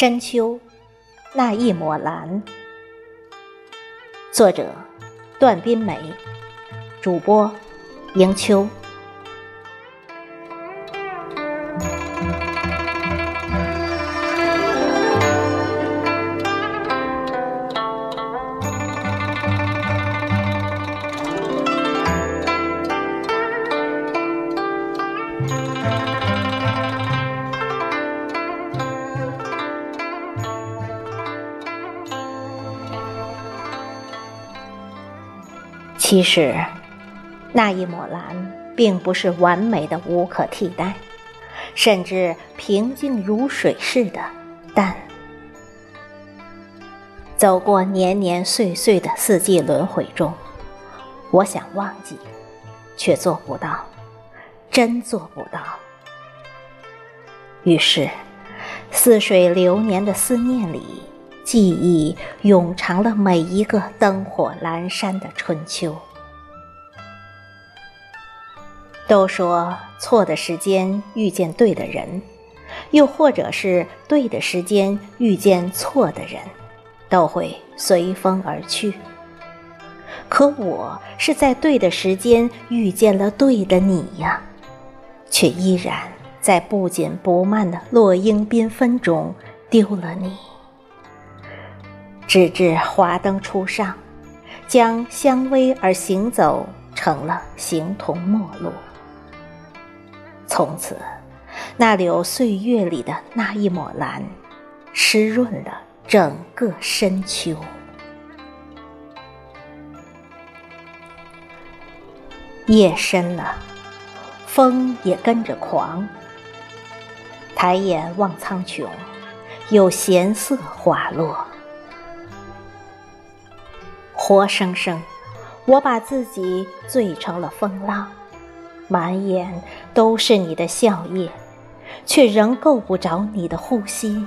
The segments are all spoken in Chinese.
深秋，那一抹蓝。作者：段斌梅，主播：迎秋。其实，那一抹蓝并不是完美的无可替代，甚至平静如水似的淡。走过年年岁岁的四季轮回中，我想忘记，却做不到，真做不到。于是，似水流年的思念里。记忆永长了每一个灯火阑珊的春秋。都说错的时间遇见对的人，又或者是对的时间遇见错的人，都会随风而去。可我是在对的时间遇见了对的你呀，却依然在不紧不慢的落英缤纷中丢了你。直至华灯初上，将相偎而行走成了形同陌路。从此，那柳岁月里的那一抹蓝，湿润了整个深秋。夜深了，风也跟着狂。抬眼望苍穹，有闲色滑落。活生生，我把自己醉成了风浪，满眼都是你的笑靥，却仍够不着你的呼吸，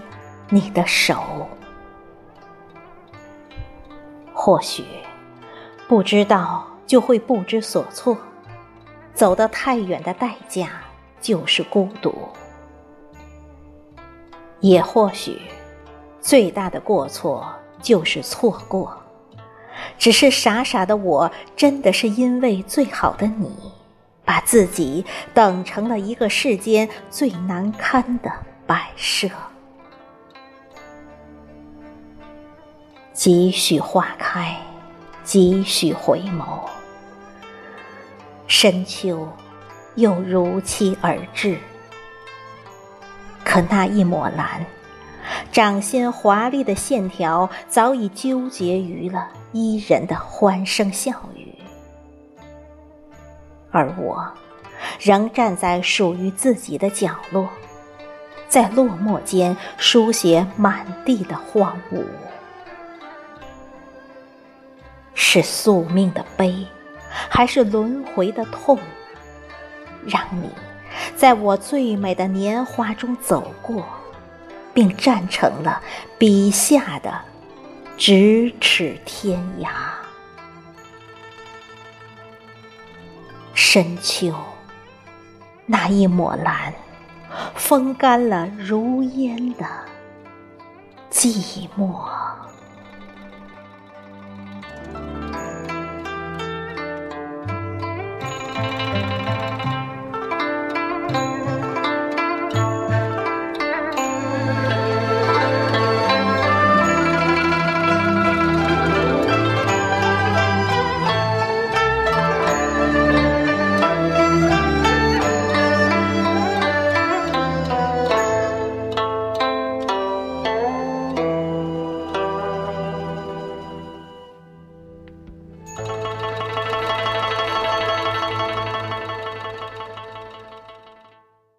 你的手。或许不知道就会不知所措，走得太远的代价就是孤独，也或许最大的过错就是错过。只是傻傻的我，真的是因为最好的你，把自己等成了一个世间最难堪的摆设。几许花开，几许回眸，深秋又如期而至。可那一抹蓝。掌心华丽的线条早已纠结于了伊人的欢声笑语，而我仍站在属于自己的角落，在落寞间书写满地的荒芜。是宿命的悲，还是轮回的痛，让你在我最美的年华中走过？并站成了笔下的咫尺天涯。深秋，那一抹蓝，风干了如烟的寂寞。